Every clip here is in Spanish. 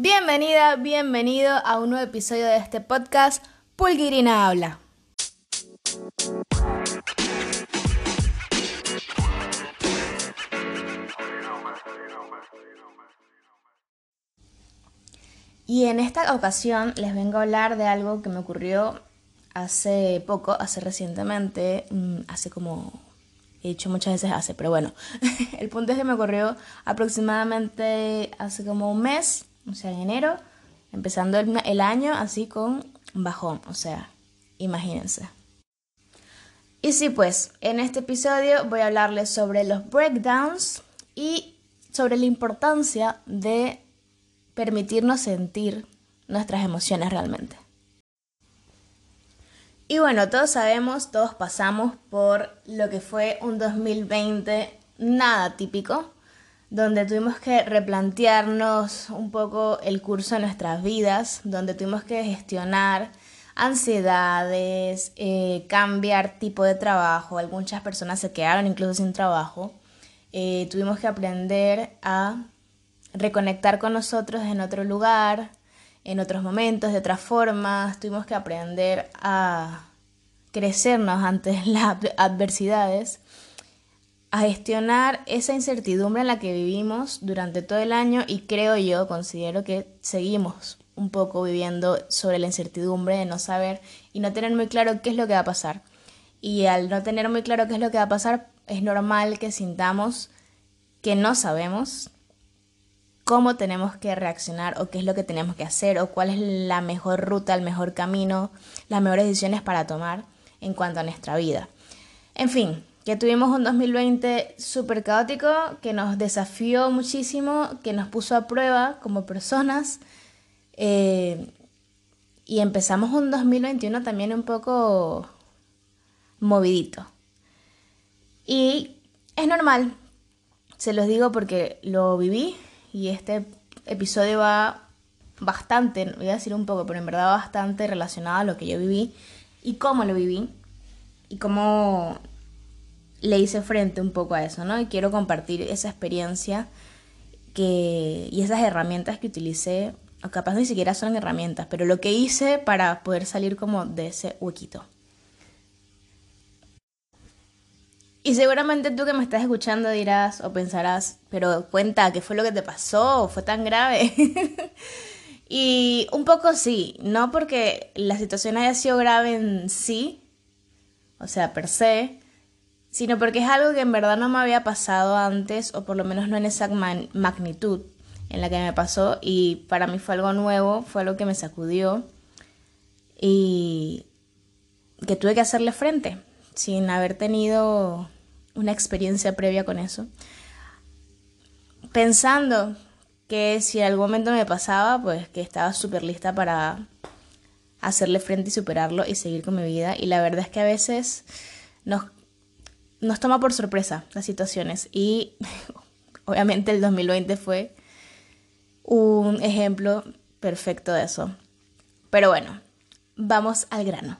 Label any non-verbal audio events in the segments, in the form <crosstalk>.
Bienvenida, bienvenido a un nuevo episodio de este podcast, Pulguirina Habla. Y en esta ocasión les vengo a hablar de algo que me ocurrió hace poco, hace recientemente, mm, hace como he dicho muchas veces hace, pero bueno, <laughs> el punto es que me ocurrió aproximadamente hace como un mes, o sea, en enero, empezando el, año así con bajón, o sea, imagínense. Y sí, pues, en este episodio voy a hablarles sobre los breakdowns y sobre la importancia de permitirnos sentir nuestras emociones realmente. Y bueno, todos sabemos, todos pasamos por lo que fue un 2020 nada típico, donde tuvimos que replantearnos un poco el curso de nuestras vidas, donde tuvimos que gestionar ansiedades, eh, cambiar tipo de trabajo, algunas personas se quedaron incluso sin trabajo, eh, tuvimos que aprender a reconectar con nosotros en otro lugar, en otros momentos, de otras formas, tuvimos que aprender a crecernos ante <laughs> las adversidades, a gestionar esa incertidumbre en la que vivimos durante todo el año y creo yo, considero que seguimos un poco viviendo sobre la incertidumbre de no saber y no tener muy claro qué es lo que va a pasar. Y al no tener muy claro qué es lo que va a pasar, es normal que sintamos que no sabemos, cómo tenemos que reaccionar o qué es lo que tenemos que hacer o cuál es la mejor ruta, el mejor camino, las mejores decisiones para tomar en cuanto a nuestra vida. En fin, que tuvimos un 2020 súper caótico, que nos desafió muchísimo, que nos puso a prueba como personas. Eh, y empezamos un 2021 también un poco movidito. Y es normal, se los digo porque lo viví, y este episodio va bastante, voy a decir un poco, pero en verdad bastante relacionado a lo que yo viví y cómo lo viví y cómo le hice frente un poco a eso, ¿no? Y quiero compartir esa experiencia que, y esas herramientas que utilicé, o capaz ni siquiera son herramientas, pero lo que hice para poder salir como de ese huequito. Y seguramente tú que me estás escuchando dirás o pensarás, pero cuenta, ¿qué fue lo que te pasó? ¿Fue tan grave? <laughs> y un poco sí, no porque la situación haya sido grave en sí, o sea, per se, sino porque es algo que en verdad no me había pasado antes, o por lo menos no en esa magnitud en la que me pasó, y para mí fue algo nuevo, fue algo que me sacudió y que tuve que hacerle frente sin haber tenido una experiencia previa con eso, pensando que si en algún momento me pasaba, pues que estaba súper lista para hacerle frente y superarlo y seguir con mi vida. Y la verdad es que a veces nos, nos toma por sorpresa las situaciones. Y <laughs> obviamente el 2020 fue un ejemplo perfecto de eso. Pero bueno, vamos al grano.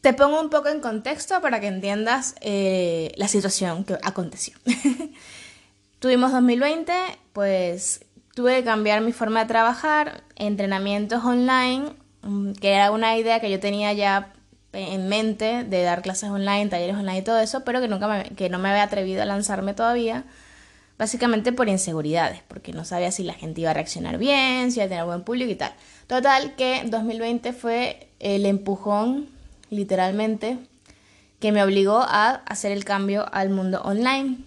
Te pongo un poco en contexto para que entiendas eh, la situación que aconteció. <laughs> Tuvimos 2020, pues tuve que cambiar mi forma de trabajar, entrenamientos online, mm, que era una idea que yo tenía ya en mente de dar clases online, talleres online y todo eso, pero que nunca que no me había atrevido a lanzarme todavía, básicamente por inseguridades, porque no sabía si la gente iba a reaccionar bien, si iba a tener buen público y tal. Total que 2020 fue el empujón literalmente, que me obligó a hacer el cambio al mundo online,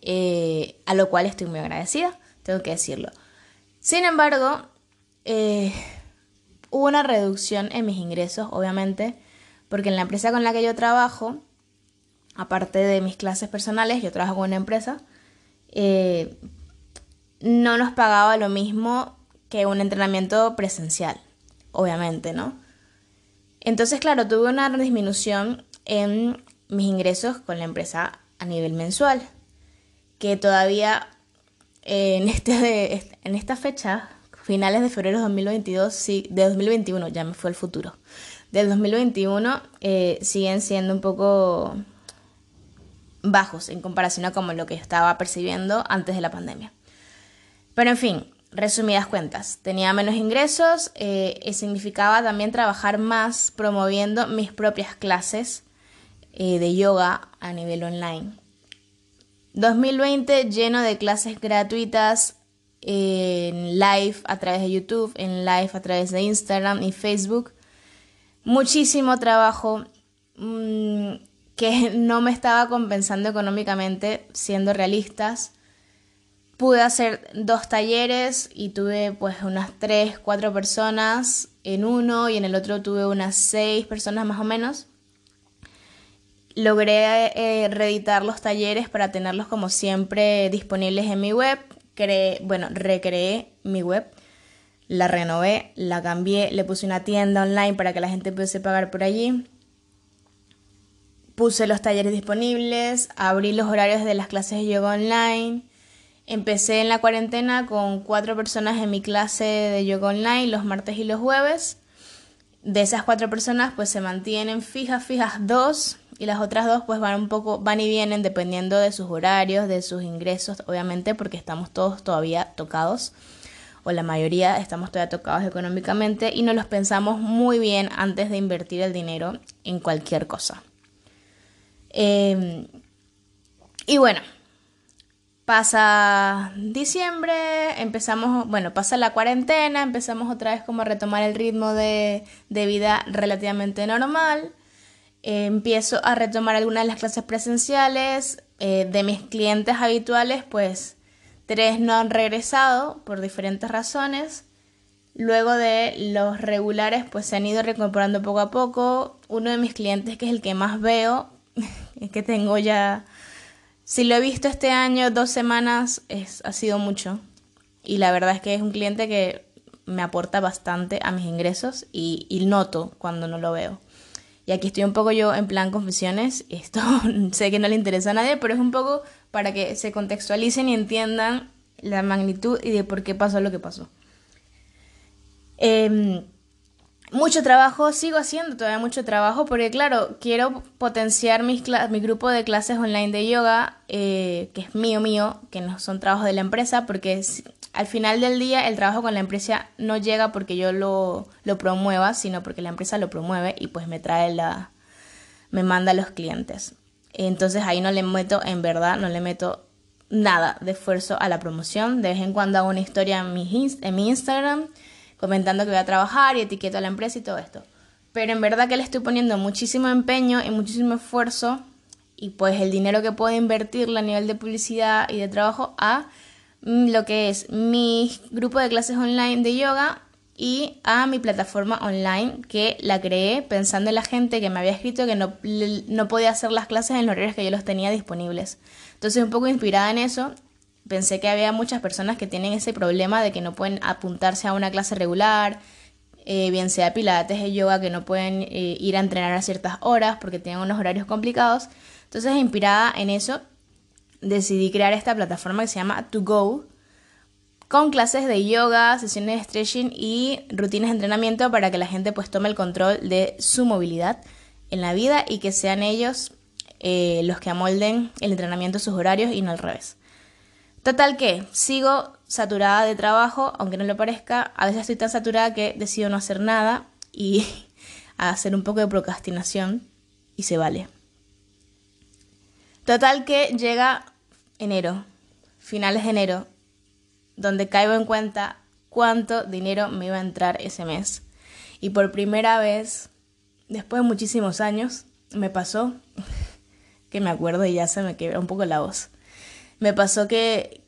eh, a lo cual estoy muy agradecida, tengo que decirlo. Sin embargo, eh, hubo una reducción en mis ingresos, obviamente, porque en la empresa con la que yo trabajo, aparte de mis clases personales, yo trabajo con una empresa, eh, no nos pagaba lo mismo que un entrenamiento presencial, obviamente, ¿no? Entonces, claro, tuve una disminución en mis ingresos con la empresa a nivel mensual, que todavía en, este, en esta fecha, finales de febrero de 2022, sí, de 2021, ya me fue el futuro, del 2021 eh, siguen siendo un poco bajos en comparación a como lo que estaba percibiendo antes de la pandemia. Pero en fin, resumidas cuentas, tenía menos ingresos eh, y significaba también trabajar más promoviendo mis propias clases eh, de yoga a nivel online. 2020 lleno de clases gratuitas en live a través de YouTube, en live a través de Instagram y Facebook. Muchísimo trabajo mm, que <laughs> no me estaba compensando económicamente, siendo realistas. Pude hacer dos talleres y tuve pues unas tres, cuatro personas en uno y en el otro tuve unas seis personas más o menos. Logré eh, reeditar los talleres para tenerlos como siempre disponibles en mi web bueno, recreé mi web, la renové, la cambié, le puse una tienda online para que la gente pudiese pagar por allí. Puse los talleres disponibles, abrí los horarios de las clases de yoga online. Empecé en la cuarentena con cuatro personas en mi clase de yoga online los martes y los jueves. De esas cuatro personas pues se mantienen fijas, fijas dos y las otras dos pues van un poco, van y vienen dependiendo de sus horarios, de sus ingresos, obviamente porque estamos todos todavía tocados o la mayoría estamos todavía tocados económicamente y no los pensamos muy bien antes de invertir el dinero en cualquier cosa. Em, y bueno, pasa diciembre, empezamos, bueno, pasa la cuarentena, empezamos otra vez como a retomar el ritmo de, de vida relativamente normal. Eh, empiezo a retomar algunas de las clases presenciales eh, de mis clientes habituales, pues tres no han regresado por diferentes razones. Luego de los regulares, pues se han ido recuperando poco a poco. Uno de mis clientes, que es el que más veo, <laughs> es que tengo ya, si lo he visto este año, dos semanas, es, ha sido mucho. Y la verdad es que es un cliente que me aporta bastante a mis ingresos y, y noto cuando no lo veo. Y aquí estoy un poco yo en plan confesiones. <laughs> Esto sé que no le interesa a nadie, pero es un poco para que se contextualicen y entiendan la magnitud y de por qué pasó lo que pasó. Em, mucho trabajo, sigo haciendo todavía mucho trabajo porque claro, quiero potenciar mis mi grupo de clases online de yoga, eh, que es mío mío, que no son trabajos de la empresa, porque al final del día el trabajo con la empresa no llega porque yo lo, lo promueva, sino porque la empresa lo promueve y pues me trae la, me manda a los clientes. Entonces ahí no le meto, en verdad, no le meto nada de esfuerzo a la promoción. De vez en cuando hago una historia en mi, en mi Instagram comentando que voy a trabajar y etiqueto a la empresa y todo esto. Pero en verdad que le estoy poniendo muchísimo empeño y muchísimo esfuerzo y pues el dinero que puedo invertir a nivel de publicidad y de trabajo a Mm, lo que es mi grupo de clases online de yoga y a mi plataforma online que la creé pensando en la gente que me había escrito que no, no podía hacer las clases en los horarios que yo los tenía disponibles. Entonces un poco inspirada en eso, pensé que había muchas personas que tienen ese problema de que no pueden apuntarse a una clase regular, eh, bien sea pilates o yoga, que no pueden eh, ir a entrenar a ciertas horas porque tienen unos horarios complicados. Entonces inspirada en eso decidí crear esta plataforma que se llama To Go, con clases de yoga, sesiones de stretching y rutinas de entrenamiento para que la gente pues tome el control de su movilidad en la vida y que sean ellos eh, los que amolden el entrenamiento a sus horarios y no al revés. Total que sigo saturada de trabajo, aunque no lo parezca, a veces estoy tan saturada que decido no hacer nada y <laughs> hacer un poco de procrastinación y se vale. Total que llega enero, finales de enero, donde caigo en cuenta cuánto dinero me iba a entrar ese mes. Y por primera vez, después de muchísimos años, me pasó, <laughs> que me acuerdo y ya se me quebra un poco la voz, me pasó que,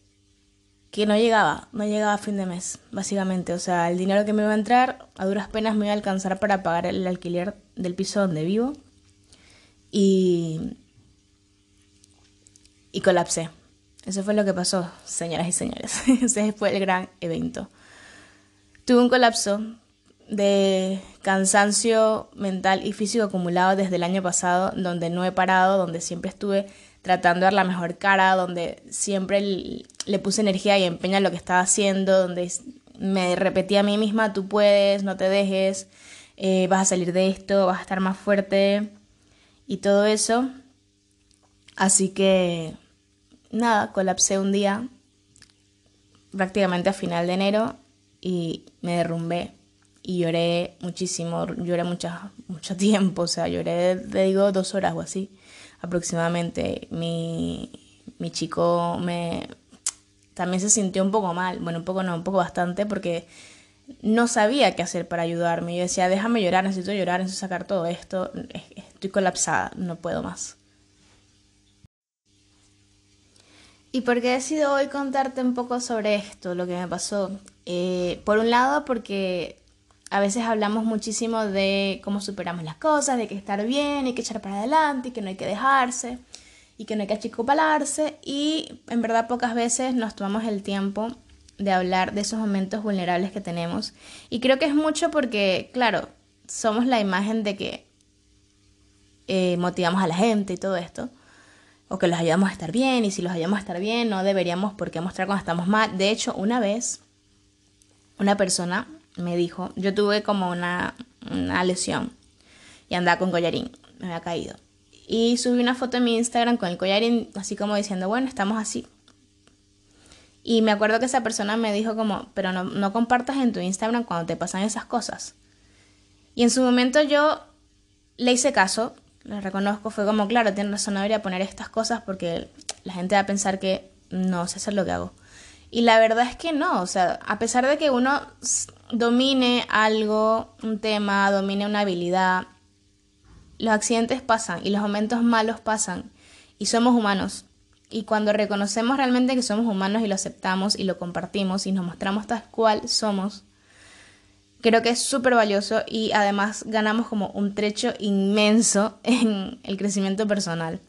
que no llegaba, no llegaba a fin de mes, básicamente. O sea, el dinero que me iba a entrar, a duras penas me iba a alcanzar para pagar el alquiler del piso donde vivo. Y y colapsé. Eso fue lo que pasó, señoras y señores. <laughs> Ese fue el gran evento. Tuve un colapso de cansancio mental y físico acumulado desde el año pasado, donde no he parado, donde siempre estuve tratando de dar la mejor cara, donde siempre le puse energía y empeño a lo que estaba haciendo, donde me repetía a mí misma, tú puedes, no te dejes, eh, vas a salir de esto, vas a estar más fuerte y todo eso. Así que nada, colapsé un día prácticamente a final de enero y me derrumbé y lloré muchísimo, lloré mucho, mucho <laughs> tiempo, o sea, lloré, le digo, dos horas o así aproximadamente. Mi, mi chico me también se sintió un poco mal, bueno, un poco no, un poco bastante, porque no sabía qué hacer para ayudarme. Yo decía, déjame llorar, necesito llorar, necesito sacar todo esto, estoy colapsada, no puedo más. ¿Y por qué decido hoy contarte un poco sobre esto, lo que me pasó? Eh, por un lado, porque a veces hablamos muchísimo de cómo superamos las cosas, de que estar bien, hay que echar para adelante, y que no hay que dejarse, y que no hay que achicopalarse, y en verdad pocas veces nos tomamos el tiempo de hablar de esos momentos vulnerables que tenemos. Y creo que es mucho porque, claro, somos la imagen de que eh, motivamos a la gente y todo esto o que los ayudamos a estar bien y si los ayudamos a estar bien no deberíamos por qué mostrar cuando estamos mal. De hecho, una vez una persona me dijo, yo tuve como una, una lesión y andaba con collarín, me había caído. Y subí una foto en mi Instagram con el collarín así como diciendo, bueno, estamos así. Y me acuerdo que esa persona me dijo como, pero no, no compartas en tu Instagram cuando te pasan esas cosas. Y en su momento yo le hice caso, lo reconozco, fue como, claro, tiene razón, debería poner estas cosas porque la gente va a pensar que no sé hacer lo que hago. Y la verdad es que no, o sea, a pesar de que uno domine algo, un tema, domine una habilidad, los accidentes pasan y los momentos malos pasan y somos humanos. Y cuando reconocemos realmente que somos humanos y lo aceptamos y lo compartimos y nos mostramos tal cual somos, Creo que es súper valioso y además ganamos como un trecho inmenso <laughs> en el crecimiento personal.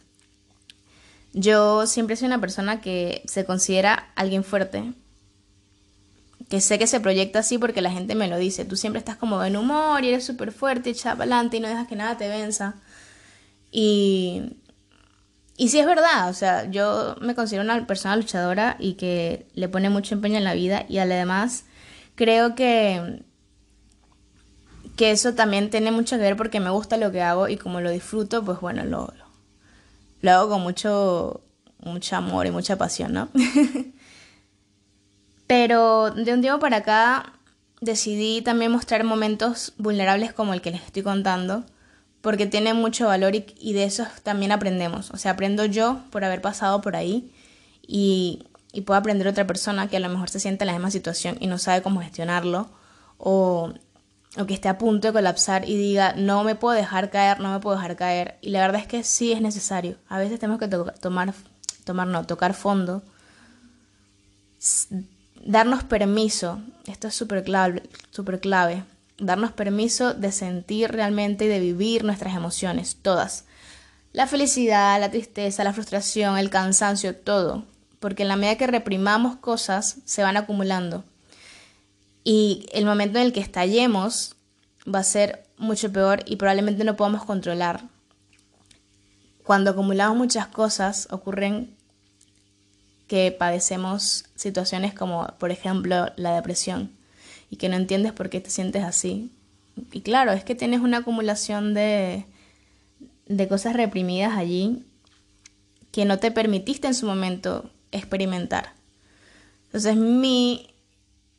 Yo siempre soy una persona que se considera alguien fuerte, que sé que se proyecta así porque la gente me lo dice. Tú siempre estás como en humor y eres súper fuerte, echa para adelante y no dejas que nada te venza. Y, y sí es verdad, o sea, yo me considero una persona luchadora y que le pone mucho empeño en la vida y además creo que que eso también tiene mucho que ver porque me gusta lo que hago y como lo disfruto, pues bueno, lo, lo, hago con mucho, mucho amor y mucha pasión, ¿no? <laughs> Pero de un tiempo para acá decidí también mostrar momentos vulnerables como el que les estoy contando, porque tiene mucho valor y, y de eso también aprendemos. O sea, aprendo yo por haber pasado por ahí y, y puedo aprender otra persona que a lo mejor se siente en la misma situación y no sabe cómo gestionarlo o o que esté a punto de colapsar y diga, no me puedo dejar caer, no me puedo dejar caer. Y la verdad es que sí es necesario. A veces tenemos que tomar, tomar, no, tocar fondo, darnos permiso, esto es súper clave, super clave, darnos permiso de sentir realmente y de vivir nuestras emociones, todas. La felicidad, la tristeza, la frustración, el cansancio, todo. Porque en la medida que reprimamos cosas, se van acumulando y el momento en el que estallemos va a ser mucho peor y probablemente no podamos controlar. Cuando acumulamos muchas cosas ocurren que padecemos situaciones como por ejemplo la depresión y que no entiendes por qué te sientes así. Y claro, es que tienes una acumulación de, de cosas reprimidas allí que no te permitiste en su momento experimentar. Entonces mi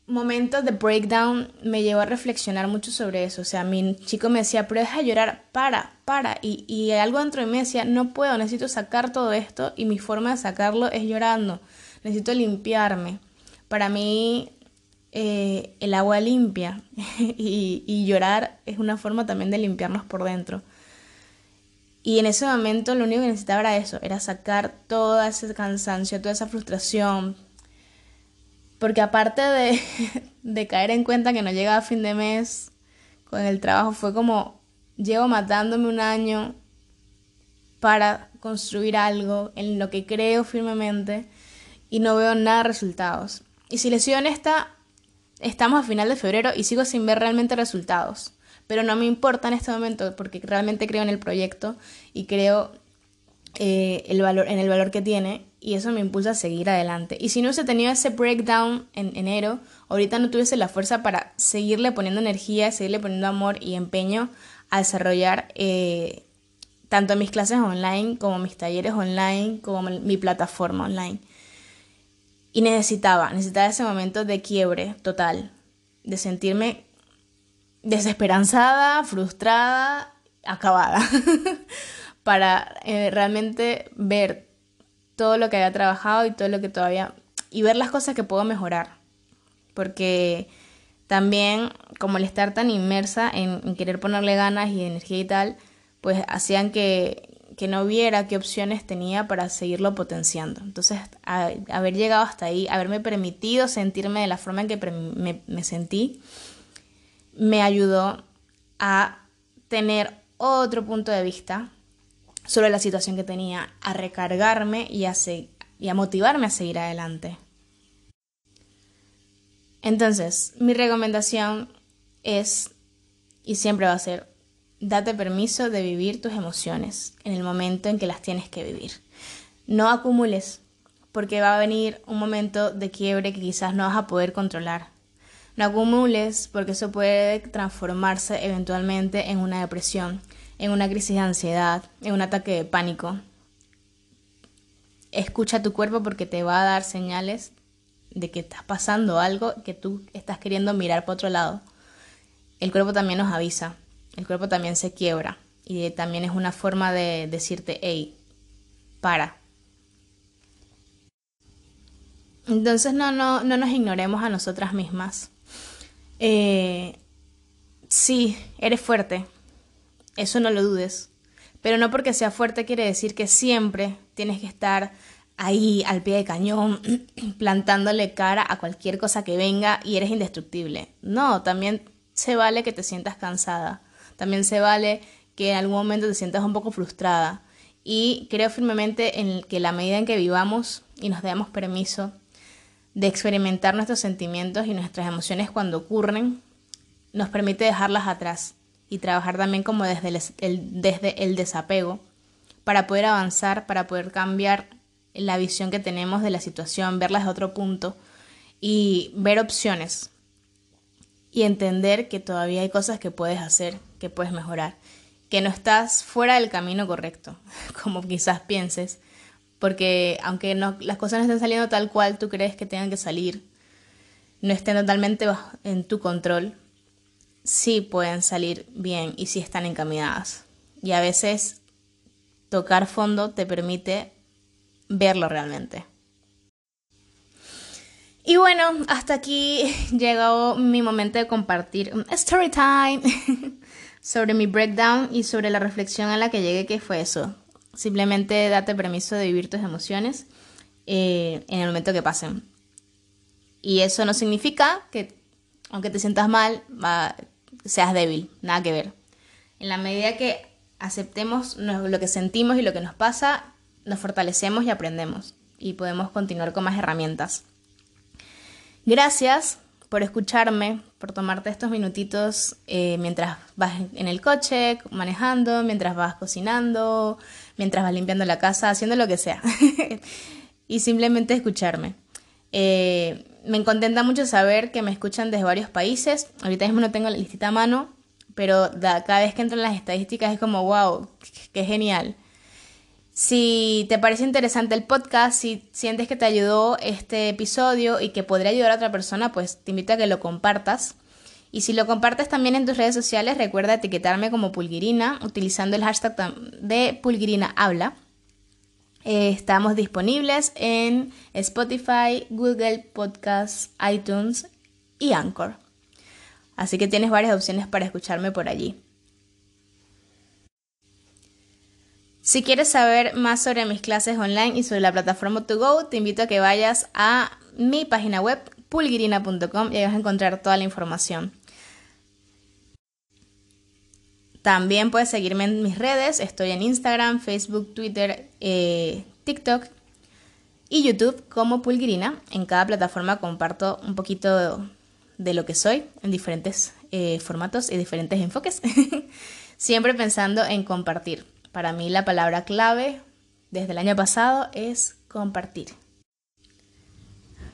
momento de breakdown me llevó a reflexionar mucho sobre eso. O sea, mi chico me decía, pero deja de llorar, para, para. Y, y algo dentro de mí decía, no puedo, necesito sacar todo esto y mi forma de sacarlo es llorando. Necesito limpiarme. Para mí, eh, el agua limpia <laughs> y, y llorar es una forma también de limpiarnos por dentro. Y en ese momento lo único que necesitaba era eso, era sacar todo ese cansancio, toda esa frustración, porque aparte <laughs> de, caer en cuenta que no llegaba a fin de mes con el trabajo, fue como llevo matándome un año para construir algo en lo que creo firmemente y no veo nada de resultados. Y si les soy honesta, estamos a final de febrero y sigo sin ver realmente resultados. Pero no me importa en este momento porque realmente creo en el proyecto y creo eh, el valor, en el valor que tiene y eso me impulsa a seguir adelante. Y si no hubiese tenido ese breakdown en enero, ahorita no tuviese la fuerza para seguirle poniendo energía, seguirle poniendo amor y empeño a desarrollar eh, tanto mis clases online como mis talleres online, como mi plataforma online. Y necesitaba, necesitaba ese momento de quiebre total, de sentirme desesperanzada, frustrada, acabada, <laughs> para eh, realmente ver todo lo que había trabajado y todo lo que todavía... y ver las cosas que puedo mejorar. Porque también, como el estar tan inmersa en querer ponerle ganas y energía y tal, pues hacían que, que no viera qué opciones tenía para seguirlo potenciando. Entonces, haber llegado hasta ahí, haberme permitido sentirme de la forma en que me, me sentí, me ayudó a tener otro punto de vista sobre la situación que tenía, a recargarme y a, y a motivarme a seguir adelante. Entonces, mi recomendación es, y siempre va a ser, Date permiso de vivir tus emociones en el momento en que las tienes que vivir. No acumules, porque va a venir un momento de quiebre que quizás no vas a poder controlar. No acumules, porque eso puede transformarse eventualmente en una depresión, en una crisis de ansiedad, en un ataque de pánico. Escucha tu cuerpo porque te va a dar señales de que estás pasando algo que tú estás queriendo mirar por otro lado. El cuerpo también nos avisa. El cuerpo también se quiebra y también es una forma de decirte, hey, para. Entonces no, no, no nos ignoremos a nosotras mismas. Eh, sí, eres fuerte, eso no lo dudes, pero no porque sea fuerte quiere decir que siempre tienes que estar ahí al pie de cañón, <clears throat> plantándole cara a cualquier cosa que venga y eres indestructible. No, también se vale que te sientas cansada, también se vale que en algún momento te sientas un poco frustrada. Y creo firmemente en que la medida en que vivamos y nos demos permiso de experimentar nuestros sentimientos y nuestras emociones cuando ocurren, nos permite dejarlas atrás y trabajar también como desde el, desde el desapego para poder avanzar, para poder cambiar la visión que tenemos de la situación, verlas de otro punto y ver opciones y entender que todavía hay cosas que puedes hacer, que puedes mejorar, que no estás fuera del camino correcto, <laughs> como quizás pienses, porque aunque las cosas no estén saliendo tal cual tú crees que tengan que salir, no estén totalmente en tu control, sí pueden salir bien y sí están encaminadas. Y a veces tocar fondo te permite verlo realmente. Y bueno, hasta aquí <laughs> llegó mi momento de compartir un story time <laughs> sobre mi breakdown y sobre la reflexión a la que llegué, que fue eso. Simplemente date permiso de vivir tus emociones eh, en el momento que pasen. Y eso no significa que, aunque te sientas mal, seas débil, nada que ver. En la medida que aceptemos lo que sentimos y lo que nos pasa, nos fortalecemos y aprendemos. Y podemos continuar con más herramientas. Gracias por escucharme, por tomarte estos minutitos eh, mientras vas en el coche, manejando, mientras vas cocinando, mientras vas limpiando la casa, haciendo lo que sea. <laughs> y simplemente escucharme. Eh, me contenta mucho saber que me escuchan desde varios países. Ahorita mismo no tengo la listita a mano, pero cada vez que entro en las estadísticas es como, wow, qué genial. Si te parece interesante el podcast, si sientes que te ayudó este episodio y que podría ayudar a otra persona, pues te invito a que lo compartas. Y si lo compartes también en tus redes sociales, recuerda etiquetarme como Pulguirina utilizando el hashtag de Pulguirina Habla. Eh, estamos disponibles en Spotify, Google Podcasts, iTunes y Anchor. Así que tienes varias opciones para escucharme por allí. Si quieres saber más sobre mis clases online y sobre la plataforma To Go, te invito a que vayas a mi página web pulgirina.com y ahí vas a encontrar toda la información. También puedes seguirme en mis redes, estoy en Instagram, Facebook, Twitter, eh, TikTok y YouTube como Pulgirina. En cada plataforma comparto un poquito de lo que soy en diferentes eh, formatos y diferentes enfoques, <laughs> siempre pensando en compartir. Para mí la palabra clave desde el año pasado es compartir.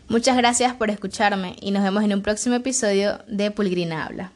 Muchas gracias por escucharme y nos vemos en un próximo episodio de Pulgrina Habla.